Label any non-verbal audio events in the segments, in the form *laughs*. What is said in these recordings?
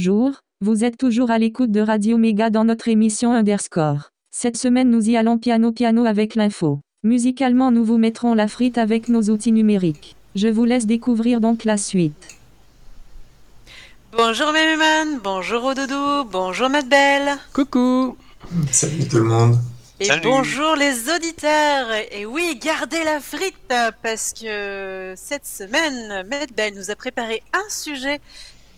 Bonjour, vous êtes toujours à l'écoute de Radio Méga dans notre émission Underscore. Cette semaine nous y allons piano piano avec l'info. Musicalement nous vous mettrons la frite avec nos outils numériques. Je vous laisse découvrir donc la suite. Bonjour Méméman, bonjour Odoudou, bonjour Matt Belle. Coucou Salut tout le monde Et Salut. bonjour les auditeurs Et oui, gardez la frite parce que cette semaine, Matt Belle nous a préparé un sujet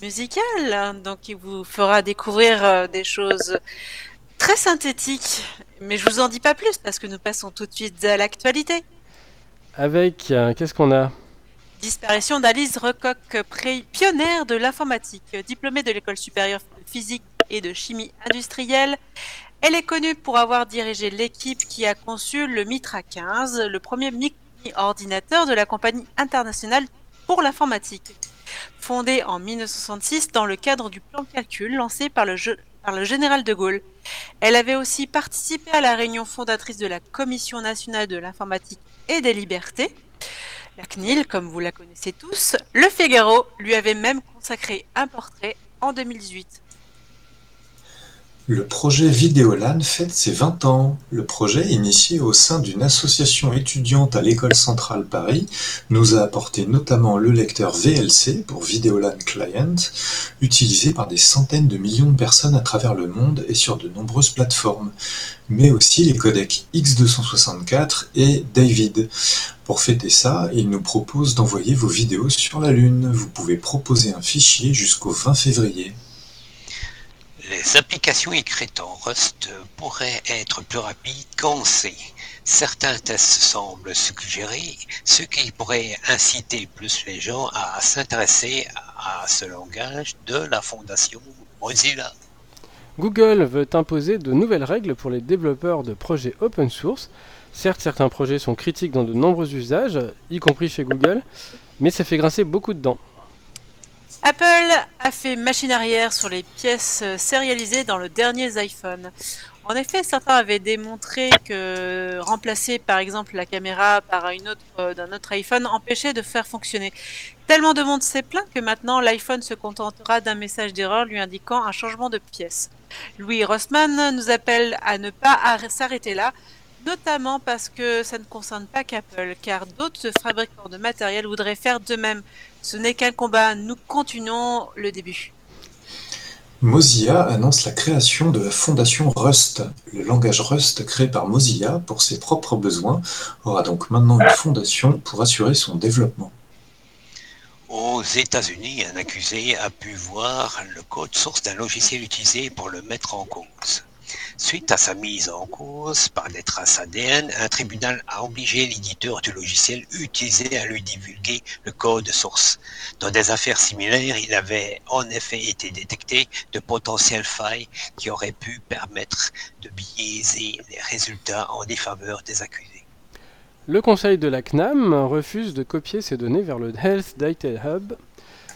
musical, donc il vous fera découvrir euh, des choses très synthétiques. Mais je vous en dis pas plus parce que nous passons tout de suite à l'actualité. Avec, euh, qu'est-ce qu'on a? Disparition d'Alice Recoq, pionnière de l'informatique, diplômée de l'école supérieure de physique et de chimie industrielle. Elle est connue pour avoir dirigé l'équipe qui a conçu le Mitra 15, le premier mini-ordinateur de la compagnie internationale pour l'informatique. Fondé en 1966 dans le cadre du plan calcul lancé par le, par le général de Gaulle. Elle avait aussi participé à la réunion fondatrice de la Commission nationale de l'informatique et des libertés. La CNIL, comme vous la connaissez tous, Le Figaro lui avait même consacré un portrait en 2018. Le projet Vidéolan fête ses 20 ans. Le projet, initié au sein d'une association étudiante à l'École centrale Paris, nous a apporté notamment le lecteur VLC pour Vidéolan Client, utilisé par des centaines de millions de personnes à travers le monde et sur de nombreuses plateformes, mais aussi les codecs X264 et David. Pour fêter ça, il nous propose d'envoyer vos vidéos sur la Lune. Vous pouvez proposer un fichier jusqu'au 20 février. Les applications écrites en Rust pourraient être plus rapides qu'en C. Certains tests semblent suggérer ce qui pourrait inciter plus les gens à s'intéresser à ce langage de la fondation Mozilla. Google veut imposer de nouvelles règles pour les développeurs de projets open source. Certes, certains projets sont critiques dans de nombreux usages, y compris chez Google, mais ça fait grincer beaucoup de dents. Apple a fait machine arrière sur les pièces sérialisées dans le dernier iPhone. En effet, certains avaient démontré que remplacer par exemple la caméra par une autre euh, d'un autre iPhone empêchait de faire fonctionner. Tellement de monde s'est plaint que maintenant l'iPhone se contentera d'un message d'erreur lui indiquant un changement de pièce. Louis Rossmann nous appelle à ne pas arr- s'arrêter là, notamment parce que ça ne concerne pas qu'Apple, car d'autres fabricants de matériel voudraient faire de même. Ce n'est qu'un combat, nous continuons le début. Mozilla annonce la création de la fondation Rust. Le langage Rust créé par Mozilla pour ses propres besoins aura donc maintenant une fondation pour assurer son développement. Aux États-Unis, un accusé a pu voir le code source d'un logiciel utilisé pour le mettre en cause. Suite à sa mise en cause par des traces ADN, un tribunal a obligé l'éditeur du logiciel utilisé à lui divulguer le code source. Dans des affaires similaires, il avait en effet été détecté de potentielles failles qui auraient pu permettre de biaiser les résultats en défaveur des accusés. Le conseil de la CNAM refuse de copier ces données vers le Health Data Hub.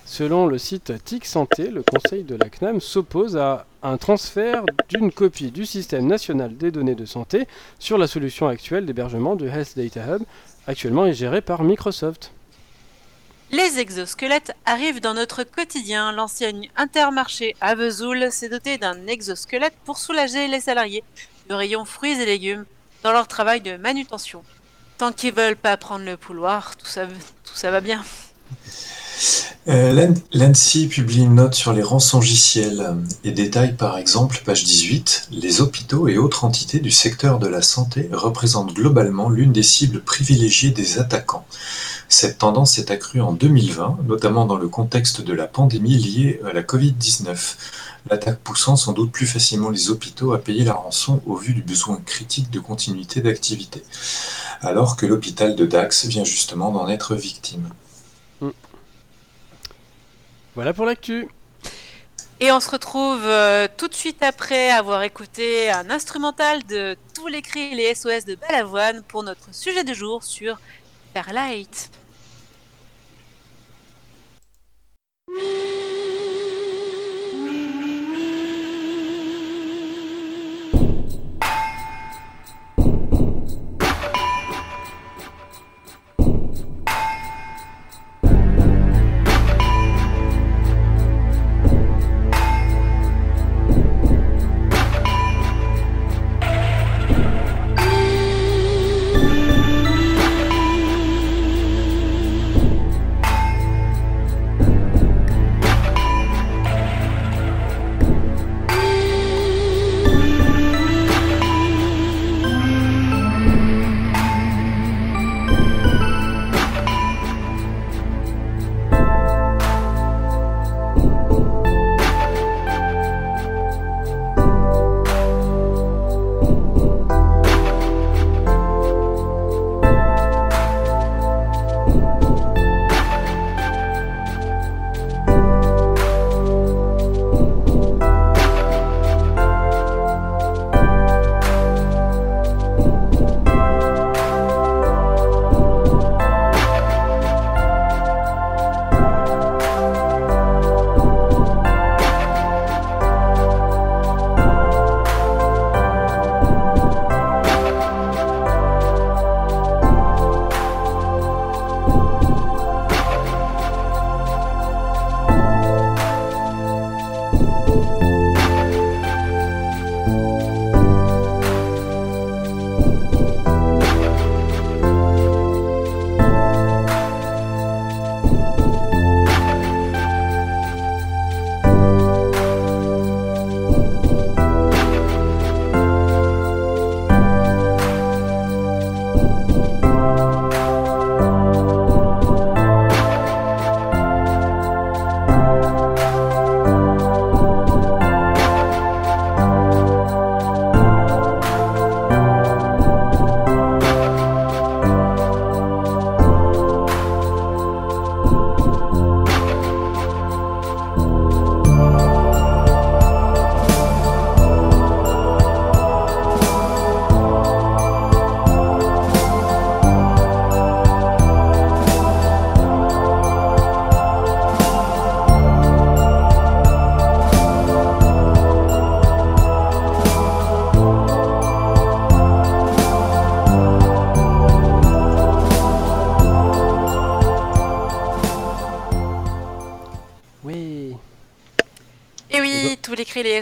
Selon le site TIC Santé, le conseil de la CNAM s'oppose à un transfert d'une copie du système national des données de santé sur la solution actuelle d'hébergement du Health Data Hub, actuellement est géré par Microsoft. Les exosquelettes arrivent dans notre quotidien. L'enseigne Intermarché à Vesoul s'est dotée d'un exosquelette pour soulager les salariés de rayon fruits et légumes dans leur travail de manutention. Tant qu'ils veulent pas prendre le pouloir, tout ça, tout ça va bien. Euh, L'An- L'ANSI publie une note sur les rançongiciels et détaille par exemple, page 18, les hôpitaux et autres entités du secteur de la santé représentent globalement l'une des cibles privilégiées des attaquants. Cette tendance s'est accrue en 2020, notamment dans le contexte de la pandémie liée à la Covid-19, l'attaque poussant sans doute plus facilement les hôpitaux à payer la rançon au vu du besoin critique de continuité d'activité, alors que l'hôpital de Dax vient justement d'en être victime. Voilà pour l'actu. Et on se retrouve euh, tout de suite après avoir écouté un instrumental de tous les cris et les SOS de Balavoine pour notre sujet du jour sur. Starlight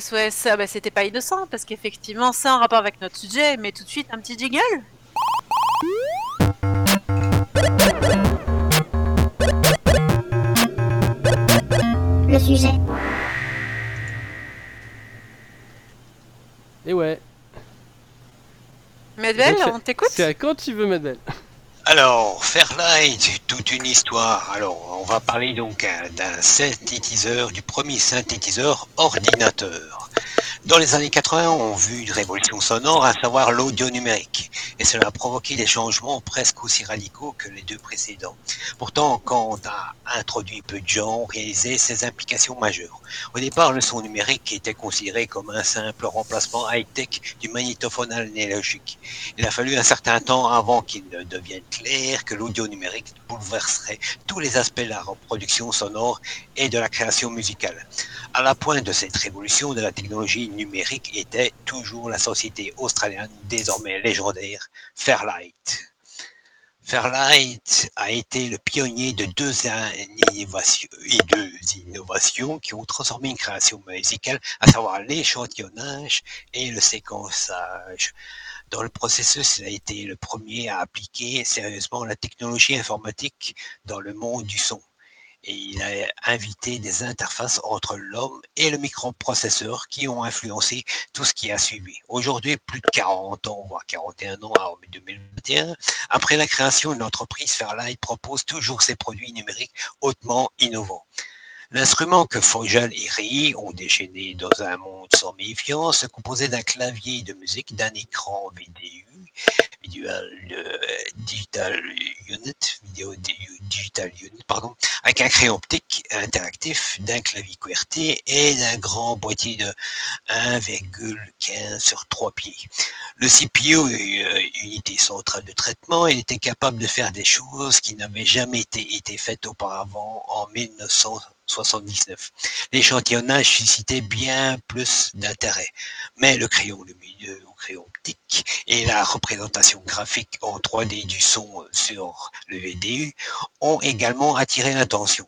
SOS, ah bah, c'était pas innocent, parce qu'effectivement, c'est en rapport avec notre sujet, mais tout de suite, un petit jingle Le sujet. Et ouais. Medvel, on t'écoute? C'est à quand tu veux, Medvel Alors, Fairlight, c'est toute une histoire. Alors, on va parler donc euh, d'un synthétiseur, du premier synthétiseur ordinateur. Dans les années 80, on a vu une révolution sonore, à savoir l'audio numérique. Et cela a provoqué des changements presque aussi radicaux que les deux précédents. Pourtant, quand on a introduit peu de gens, on réalisait ses implications majeures. Au départ, le son numérique était considéré comme un simple remplacement high-tech du magnétophone analogique. Il a fallu un certain temps avant qu'il ne devienne clair que l'audio numérique bouleverserait tous les aspects de la reproduction sonore et de la création musicale. À la pointe de cette révolution de la technologie numérique était toujours la société australienne, désormais légendaire, Fairlight. Fairlight a été le pionnier de deux innovations, qui ont transformé une création musicale, à savoir l'échantillonnage et le séquençage. Dans le processus, il a été le premier à appliquer sérieusement la technologie informatique dans le monde du son il a invité des interfaces entre l'homme et le microprocesseur qui ont influencé tout ce qui a suivi. Aujourd'hui, plus de 40 ans, voire 41 ans en 2021, après la création de l'entreprise Fairlight propose toujours ses produits numériques hautement innovants. L'instrument que Fogel et Rie ont déchaîné dans un monde sans méfiance se composait d'un clavier de musique, d'un écran VDU, Visual euh, Digital Unit, Pardon, avec un crayon optique interactif, d'un clavier QWERTY et d'un grand boîtier de 1,15 sur 3 pieds. Le CPU, euh, unité centrale de traitement, était capable de faire des choses qui n'avaient jamais été, faites auparavant en 1979. L'échantillonnage suscitait bien plus d'intérêt, mais le crayon lumineux ou crayon et la représentation graphique en 3D du son sur le VDU ont également attiré l'attention.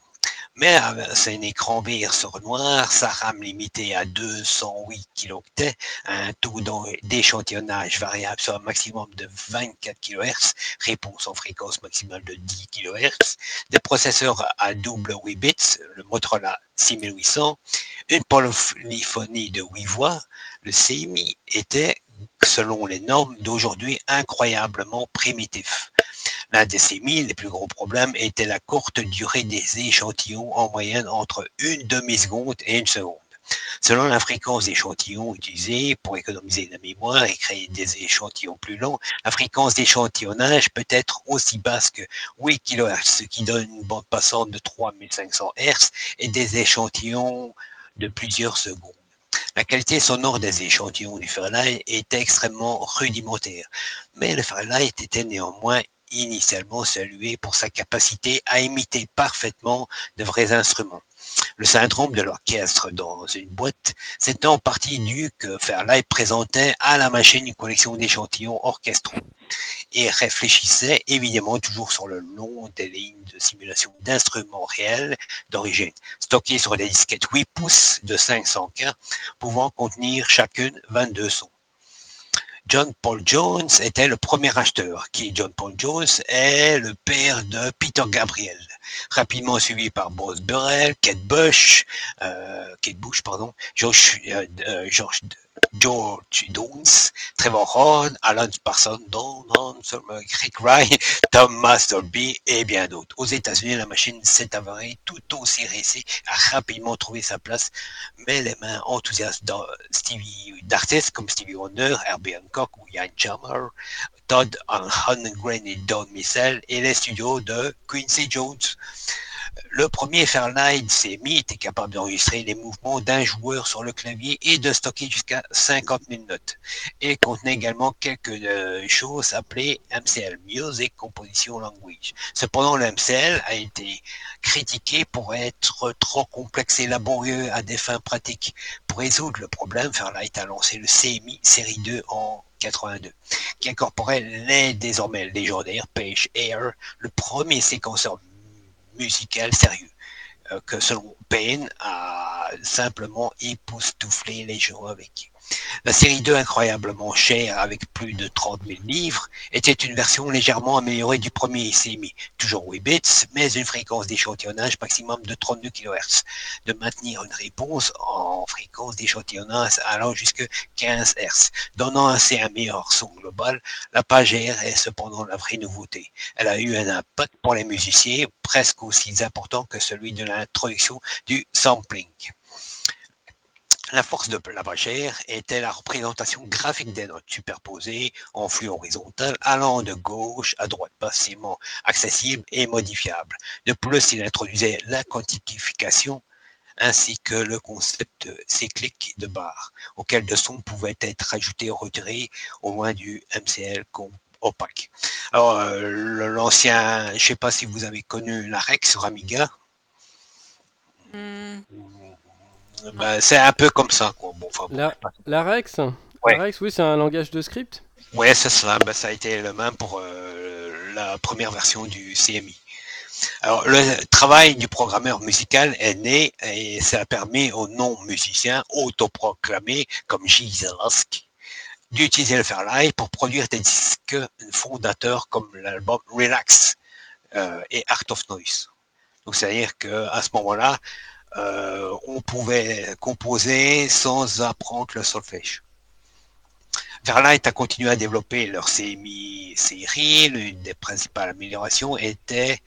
Mais c'est un écran vert sur noir, sa RAM limitée à 208 kilooctets, un taux d'échantillonnage variable sur un maximum de 24 kHz, réponse en fréquence maximale de 10 kHz, des processeurs à double 8 bits, le Motorola 6800, une polyphonie de 8 voix, le CMI était, selon les normes d'aujourd'hui, incroyablement primitif. L'un de ces mille les plus gros problèmes était la courte durée des échantillons, en moyenne entre une demi-seconde et une seconde. Selon la fréquence d'échantillons utilisés pour économiser la mémoire et créer des échantillons plus longs, la fréquence d'échantillonnage peut être aussi basse que 8 kHz, ce qui donne une bande passante de 3500 Hz et des échantillons de plusieurs secondes. La qualité sonore des échantillons du Fairlight était extrêmement rudimentaire, mais le Fairlight était néanmoins initialement salué pour sa capacité à imiter parfaitement de vrais instruments. Le syndrome de l'orchestre dans une boîte, c'est en partie dû que Fairlight présentait à la machine une collection d'échantillons orchestraux et réfléchissait évidemment toujours sur le long des lignes de simulation d'instruments réels d'origine, stockés sur des disquettes 8 pouces de 500K, pouvant contenir chacune 22 sons. John Paul Jones était le premier acheteur, qui John Paul Jones est le père de Peter Gabriel, rapidement suivi par Boris Burrell, Kate Bush, euh, Kate Bush, pardon, George, euh, euh George, George Jones, Trevor Horn, Alan Parsons, Don, Ryan, Tom Masterby et bien d'autres. Aux États-Unis, la machine s'est avérée tout aussi réussie, a rapidement trouvé sa place, mais les mains enthousiastes d'artistes comme Stevie Wonder, Herbie Hancock ou Ian Jammer, Todd Holmgren et Don Missel et les studios de Quincy Jones. Le premier Fairlight CMI était capable d'enregistrer les mouvements d'un joueur sur le clavier et de stocker jusqu'à 50 000 notes. Et contenait également quelques euh, choses appelées MCL, Music Composition Language. Cependant, le MCL a été critiqué pour être trop complexe et laborieux à des fins pratiques. Pour résoudre le problème, Fairlight a lancé le CMI série 2 en 82, qui incorporait les désormais légendaires Page Air, le premier séquenceur musical sérieux. euh, que selon Payne a simplement époustouflé les gens avec. La série 2, incroyablement chère, avec plus de 30 000 livres, était une version légèrement améliorée du premier CMI, toujours 8 bits, mais une fréquence d'échantillonnage maximum de 32 kHz, de maintenir une réponse en fréquence d'échantillonnage allant jusqu'à 15 Hz, donnant ainsi un meilleur son global. La page R est cependant la vraie nouveauté. Elle a eu un impact pour les musiciens presque aussi important que celui de l'introduction du sampling. La force de la pagère était la représentation graphique des notes superposées en flux horizontal allant de gauche à droite, facilement accessible et modifiable. De plus, il introduisait la quantification ainsi que le concept cyclique de barre, auquel de son pouvait être ajouté ou retiré au moins du MCL opaque. Alors, euh, l'ancien, je ne sais pas si vous avez connu la REX sur Amiga. Hmm. Ben, c'est un peu comme ça. Quoi. Bon, enfin, bon, La, la Rex Ouais. La Rex, oui, c'est un langage de script. Ouais, c'est ça. Ben, ça a été le même pour euh, la première version du CMI. Alors, le travail du programmeur musical est né et ça a permis aux non-musiciens autoproclamés comme Jesus d'utiliser le Fairlight pour produire des disques fondateurs comme l'album Relax euh, et Art of Noise. Donc, c'est-à-dire qu'à ce moment-là, euh, on pouvait composer sans apprendre le solfège. Fairlight a continué à développer leur CMI série. L'une des principales améliorations était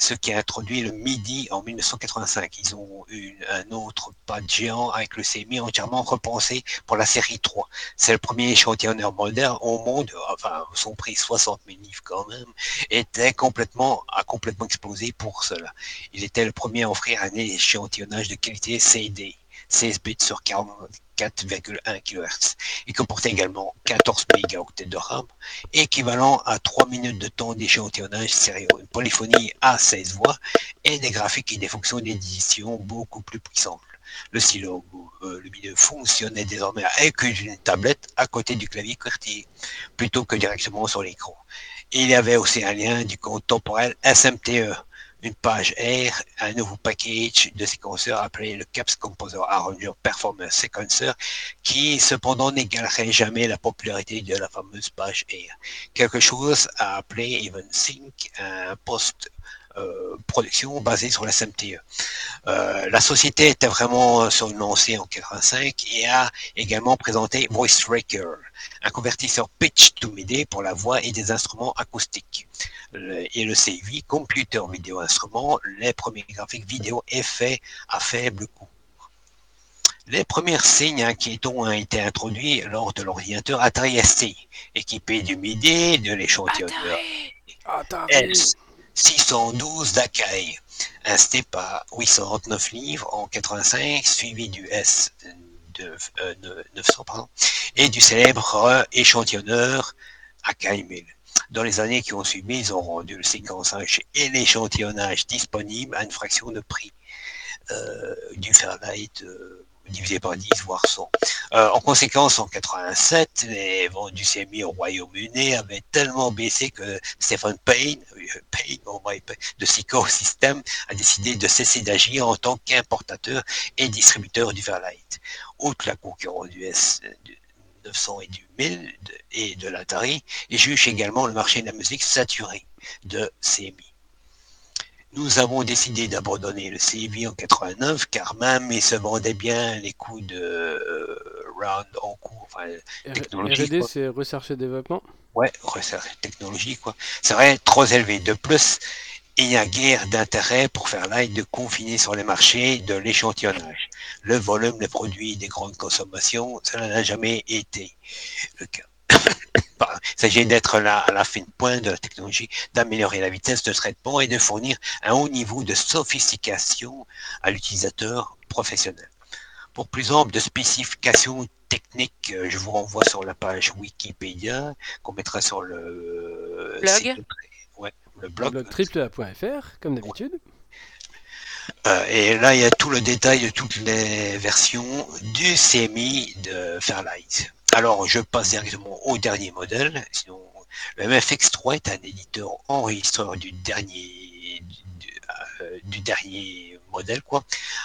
ce qui a introduit le MIDI en 1985. Ils ont eu un autre pas de géant avec le CMI entièrement repensé pour la série 3. C'est le premier échantillonneur moderne au monde, enfin, son prix 60 000 livres quand même, était complètement, a complètement explosé pour cela. Il était le premier à offrir un échantillonnage de qualité CD. 16 bits sur 44,1 kHz. Il comportait également 14 mégaoctets de RAM, équivalent à 3 minutes de temps d'échantillonnage sérieux, une polyphonie à 16 voix et des graphiques et des fonctions d'édition beaucoup plus puissantes. Le stylo lumineux fonctionnait désormais avec une tablette à côté du clavier QWERTY, plutôt que directement sur l'écran. Il y avait aussi un lien du compte temporel SMTE, une page R, un nouveau package de séquenceurs appelé le CAPS Composer Arranger Performance Sequencer, qui cependant n'égalerait jamais la popularité de la fameuse page R. Quelque chose à appeler EvenSync, un post production basée sur la SMTE. Euh, la société était vraiment sur une lancée en 85 et a également présenté Voice Tracker, un convertisseur pitch to MIDI pour la voix et des instruments acoustiques. Le- et le CV, Computer Video Instrument, les premiers graphiques vidéo effets à faible coût. Les premiers signes inquiétants ont été introduits lors de l'ordinateur Atari ST, équipé du MIDI, de l'échantillonneur S 612 d'Akai, un STEPA 809 livres en 85, suivi du S de, euh, ne- 900 pardon, et du célèbre euh, échantillonneur Akai 1000. Dans les années qui ont suivi, ils ont rendu le séquençage et l'échantillonnage disponible à une fraction de prix euh, du Fairlight euh, divisé par 10, voire 100. Euh, en conséquence, en 87, les ventes du CMI au Royaume-Uni avaient tellement baissé que Stephen Payne, euh, Payne my, de Seco System a décidé de cesser d'agir en tant qu'importateur et distributeur du Fairlight. Outre la concurrence du S du 900 et du 1000 de- et de l'Atari, il juge également le marché de la musique saturé de CMI. Nous avons décidé d'abandonner le CMI en 89 car même il se vendait bien les coûts de euh, round en cours, enfin Technologie, R&D, c'est recherche et développement? Ouais, recherche et technologie, quoi. C'est vrai, trop élevé. De plus, il n'y a guère d'intérêt pour faire live de confiner sur les marchés de l'échantillonnage. Le volume des produits des grandes consommations, cela n'a jamais été le cas. Il s'agit d'être là à la fine pointe de la technologie, d'améliorer la vitesse de traitement et de fournir un haut niveau de sophistication à l'utilisateur professionnel. Pour plus ample de spécifications techniques, euh, je vous renvoie sur la page Wikipédia qu'on mettra sur le Blog. site de- ouais, le blog. comme d'habitude. Euh, et là, il y a tout le détail de toutes les versions du CMI de Fairlight. Alors, je passe directement au dernier modèle. Sinon, le MFX3 est un éditeur enregistreur du dernier, euh, du dernier modèle, quoi,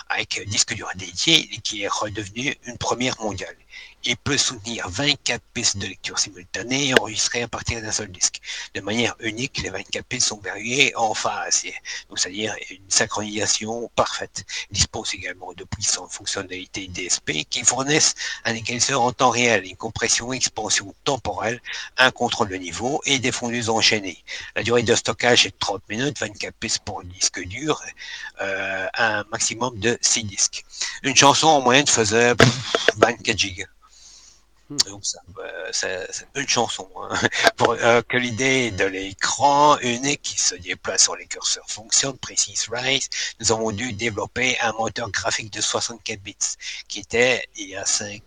avec un disque dur dédié qui est redevenu une première mondiale. Il peut soutenir 24 pistes de lecture simultanée enregistrées à partir d'un seul disque. De manière unique, les 24 pistes sont verrouillées en phase, c'est-à-dire une synchronisation parfaite. Il dispose également de puissantes fonctionnalités DSP qui fournissent un équaliseur en temps réel, une compression expansion temporelle, un contrôle de niveau et des fondus enchaînés. La durée de stockage est de 30 minutes, 24 pistes pour un disque dur, euh, un maximum de 6 disques. Une chanson en moyenne faisait 24 gigas. Donc ça, euh, c'est une chanson. hein. *laughs* Pour euh, que l'idée de l'écran unique qui se déplace sur les curseurs fonctionne, précise Rice, nous avons dû développer un moteur graphique de 64 bits qui était il y a 5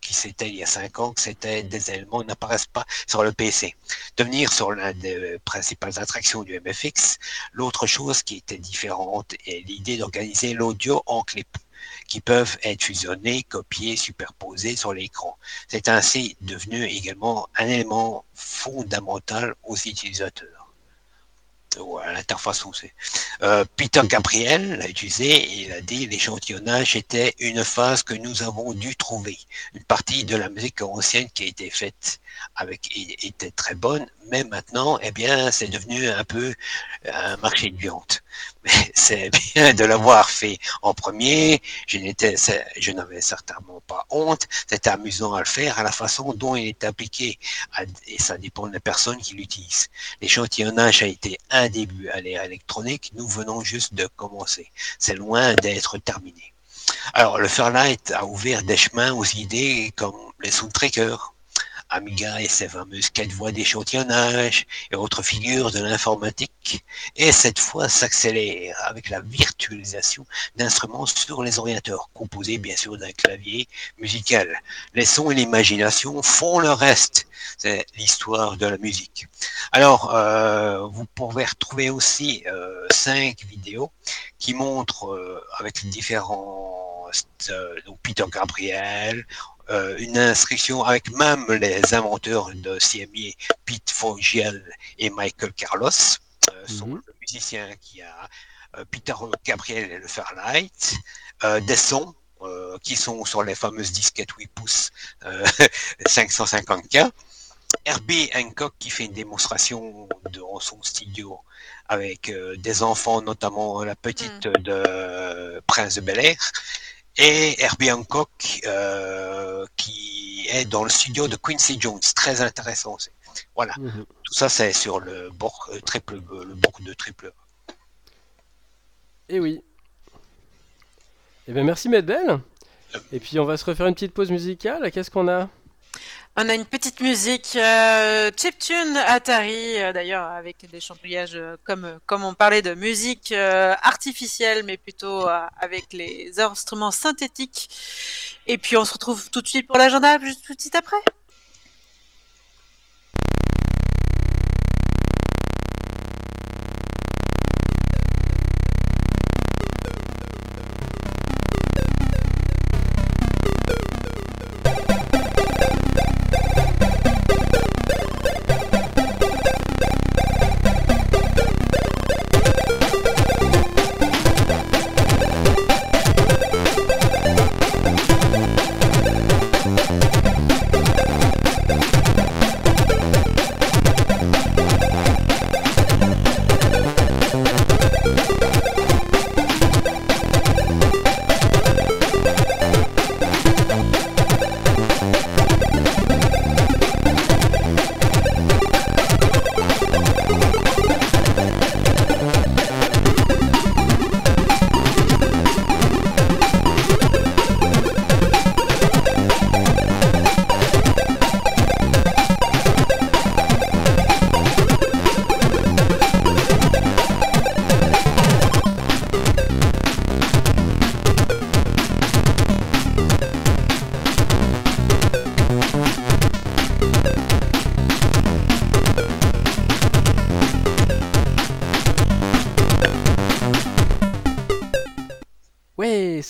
qui c'était il y a 5 ans, que c'était des éléments n'apparaissent pas sur le PC. Devenir sur l'un des principales attractions du MFX, l'autre chose qui était différente est l'idée d'organiser l'audio en clip qui peuvent être fusionnés, copiés, superposés sur l'écran. C'est ainsi devenu également un élément fondamental aux utilisateurs. Ou à l'interface aussi. Euh, Peter Gabriel l'a utilisé et il a dit l'échantillonnage était une phase que nous avons dû trouver. Une partie de la musique ancienne qui a été faite avec était très bonne, mais maintenant, eh bien, c'est devenu un peu un marché de viande. *laughs* Mais c'est bien de l'avoir fait en premier. Je n'étais, je n'avais certainement pas honte. C'était amusant à le faire à la façon dont il est appliqué. Et ça dépend de la personne qui l'utilise. L'échantillonnage a été un début à l'ère électronique. Nous venons juste de commencer. C'est loin d'être terminé. Alors, le Fairlight a ouvert des chemins aux idées comme les soundtrackers, Amiga et ses fameuses quatre voies d'échantillonnage et autres figures de l'informatique, et cette fois s'accélère avec la virtualisation d'instruments sur les ordinateurs, composés bien sûr d'un clavier musical. Les sons et l'imagination font le reste. C'est l'histoire de la musique. Alors, euh, vous pouvez retrouver aussi euh, cinq vidéos qui montrent euh, avec différents euh, donc Peter Gabriel, euh, une inscription avec même les inventeurs de CMI, Pete Fogiel et Michael Carlos, euh, sont Mhm. le musicien qui a euh, Peter Gabriel et le Fairlight, euh, des sons euh, qui sont sur les fameuses disquettes 8 pouces euh, *laughs* 550K. Herbie Hancock qui fait une démonstration dans son studio avec euh, des enfants, notamment la petite de Prince de Bel Air, et Herbie Hancock euh, qui est dans le studio de Quincy Jones, très intéressant aussi. Voilà, Mhm. tout ça c'est sur le bord euh, triple, euh, le bord de triple. Et Eh oui. Eh bien, merci Medbel. Et puis, on va se refaire une petite pause musicale. Qu'est-ce qu'on a? On a une petite musique euh, chiptune Atari, euh, d'ailleurs avec des chambrillages euh, comme euh, comme on parlait de musique euh, artificielle, mais plutôt avec les instruments synthétiques. Et puis on se retrouve tout de suite pour l'agenda, juste tout de suite après.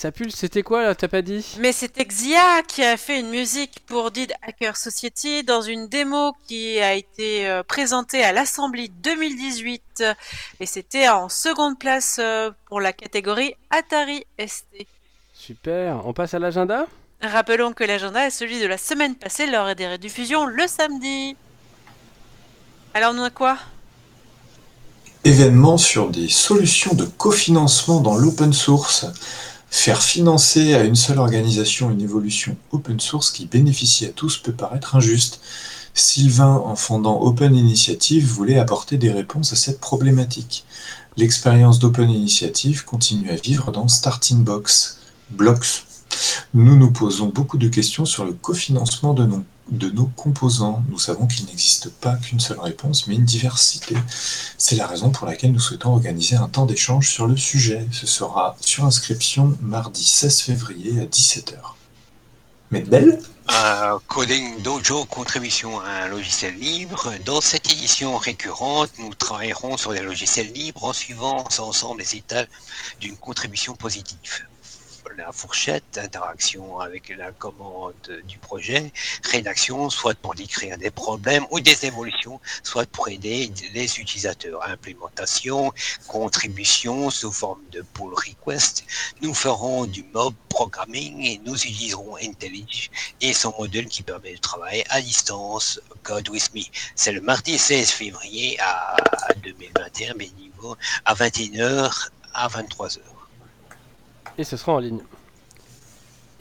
Ça pulse, c'était quoi là, t'as pas dit? Mais c'était Xia qui a fait une musique pour Did Hacker Society dans une démo qui a été euh, présentée à l'Assemblée 2018 et c'était en seconde place euh, pour la catégorie Atari ST. Super, on passe à l'agenda? Rappelons que l'agenda est celui de la semaine passée lors des rediffusions le samedi. Alors nous a quoi? Événement sur des solutions de cofinancement dans l'open source. Faire financer à une seule organisation une évolution open source qui bénéficie à tous peut paraître injuste. Sylvain, en fondant Open Initiative, voulait apporter des réponses à cette problématique. L'expérience d'Open Initiative continue à vivre dans Starting Box. Blocks. Nous nous posons beaucoup de questions sur le cofinancement de nos, de nos composants. Nous savons qu'il n'existe pas qu'une seule réponse, mais une diversité. C'est la raison pour laquelle nous souhaitons organiser un temps d'échange sur le sujet. Ce sera sur inscription mardi 16 février à 17h. Mais belle Euh, Coding Dojo, contribution à un logiciel libre. Dans cette édition récurrente, nous travaillerons sur des logiciels libres en suivant ensemble les étapes d'une contribution positive. La fourchette, interaction avec la commande du projet, rédaction, soit pour décrire des problèmes ou des évolutions, soit pour aider les utilisateurs. Implémentation, contribution sous forme de pull request. Nous ferons du mob programming et nous utiliserons IntelliJ et son modèle qui permet de travailler à distance, Code with Me. C'est le mardi 16 février à 2021, mais niveau à 21h à 23h. Et ce sera en ligne.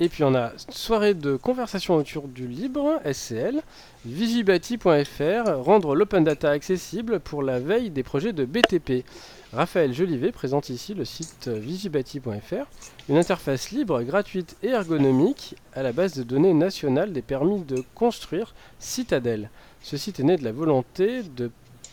Et puis on a soirée de conversation autour du libre, SCL, vigibati.fr, rendre l'open data accessible pour la veille des projets de BTP. Raphaël Jolivet présente ici le site vigibati.fr, une interface libre, gratuite et ergonomique à la base de données nationale des permis de construire Citadel. Ce site est né de la volonté de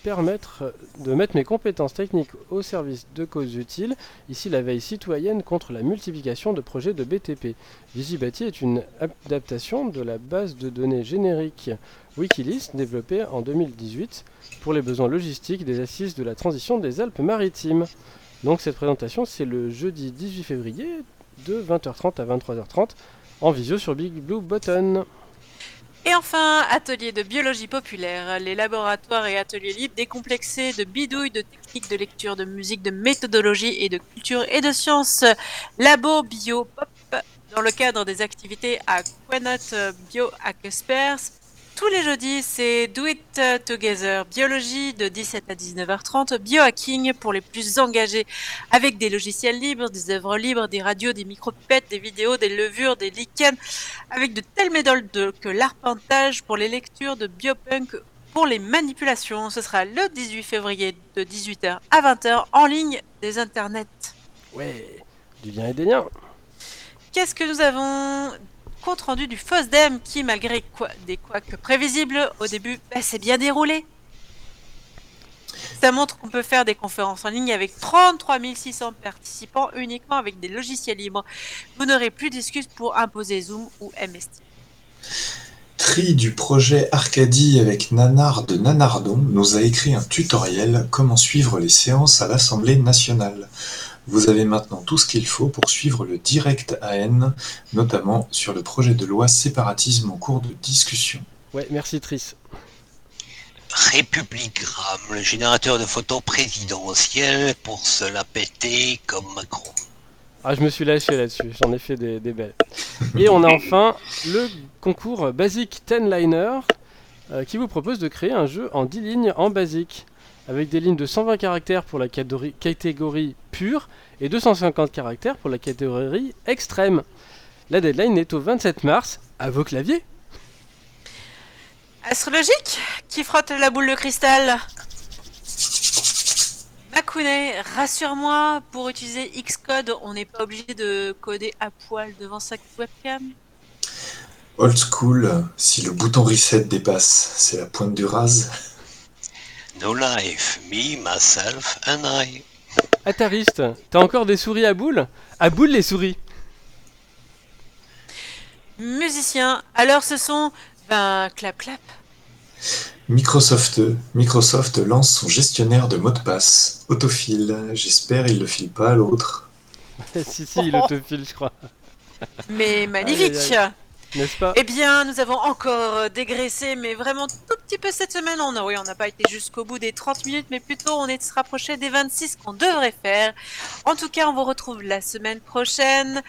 permettre de mettre mes compétences techniques au service de causes utiles, ici la veille citoyenne contre la multiplication de projets de BTP. Visibati est une adaptation de la base de données générique Wikileaks développée en 2018 pour les besoins logistiques des assises de la transition des Alpes-Maritimes. Donc cette présentation c'est le jeudi 18 février de 20h30 à 23h30 en visio sur Big Blue Button. Et enfin, atelier de biologie populaire, les laboratoires et ateliers libres décomplexés de bidouilles, de techniques de lecture, de musique, de méthodologie et de culture et de sciences. Labo Bio Pop, dans le cadre des activités à Quenot Bio Experts. Tous les jeudis, c'est Do It Together, biologie de 17 à 19h30, biohacking pour les plus engagés, avec des logiciels libres, des œuvres libres, des radios, des micropipettes, des vidéos, des levures, des lichens, avec de telles méthodes de- que l'arpentage pour les lectures de biopunk pour les manipulations. Ce sera le 18 février de 18h à 20h en ligne des internets. Ouais, du lien et des liens. Qu'est-ce que nous avons compte rendu du FOSDEM qui, malgré quoi, des couacs prévisibles au début, bah, s'est bien déroulé. Ça montre qu'on peut faire des conférences en ligne avec 33 600 participants uniquement avec des logiciels libres. Vous n'aurez plus d'excuses pour imposer Zoom ou MST. Tri du projet Arcadie avec Nanar de Nanardon nous a écrit un tutoriel comment suivre les séances à l'Assemblée nationale. Vous avez maintenant tout ce qu'il faut pour suivre le direct AN, notamment sur le projet de loi séparatisme en cours de discussion. Ouais, merci Tris. Républigramme, le générateur de photos présidentielles pour se la péter comme Macron. Ah, je me suis lâché là-dessus, j'en ai fait des, des belles. Et on a enfin le concours Basic 10 Liner euh, qui vous propose de créer un jeu en 10 lignes en Basic, avec des lignes de 120 caractères pour la catégorie, catégorie pure et 250 caractères pour la catégorie extrême. La deadline est au 27 mars, à vos claviers. Astrologique Qui frotte la boule de cristal Makune, rassure-moi, pour utiliser Xcode, on n'est pas obligé de coder à poil devant sa webcam? Old school, si le bouton reset dépasse, c'est la pointe du rase. No life, me, myself and I. Atariste, t'as encore des souris à boules? À boules les souris Musicien, alors ce sont... Ben, clap clap. Microsoft, Microsoft lance son gestionnaire de mots de passe, Autofile. J'espère il le file pas à l'autre. *laughs* si, si, il *laughs* autofile, je crois. Mais magnifique Aïe, N'est-ce pas Eh bien, nous avons encore euh, dégraissé, mais vraiment tout petit peu cette semaine. On a, oui, on n'a pas été jusqu'au bout des 30 minutes, mais plutôt on est se rapproché des 26 qu'on devrait faire. En tout cas, on vous retrouve la semaine prochaine.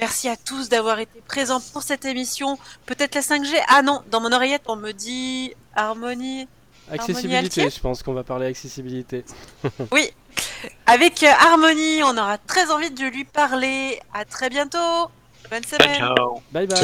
Merci à tous d'avoir été présents pour cette émission. Peut-être la 5G Ah non, dans mon oreillette, on me dit harmonie. Accessibilité, je pense qu'on va parler accessibilité. *laughs* Oui, avec euh, Harmonie, on aura très envie de lui parler. À très bientôt. Bonne semaine. Bye bye.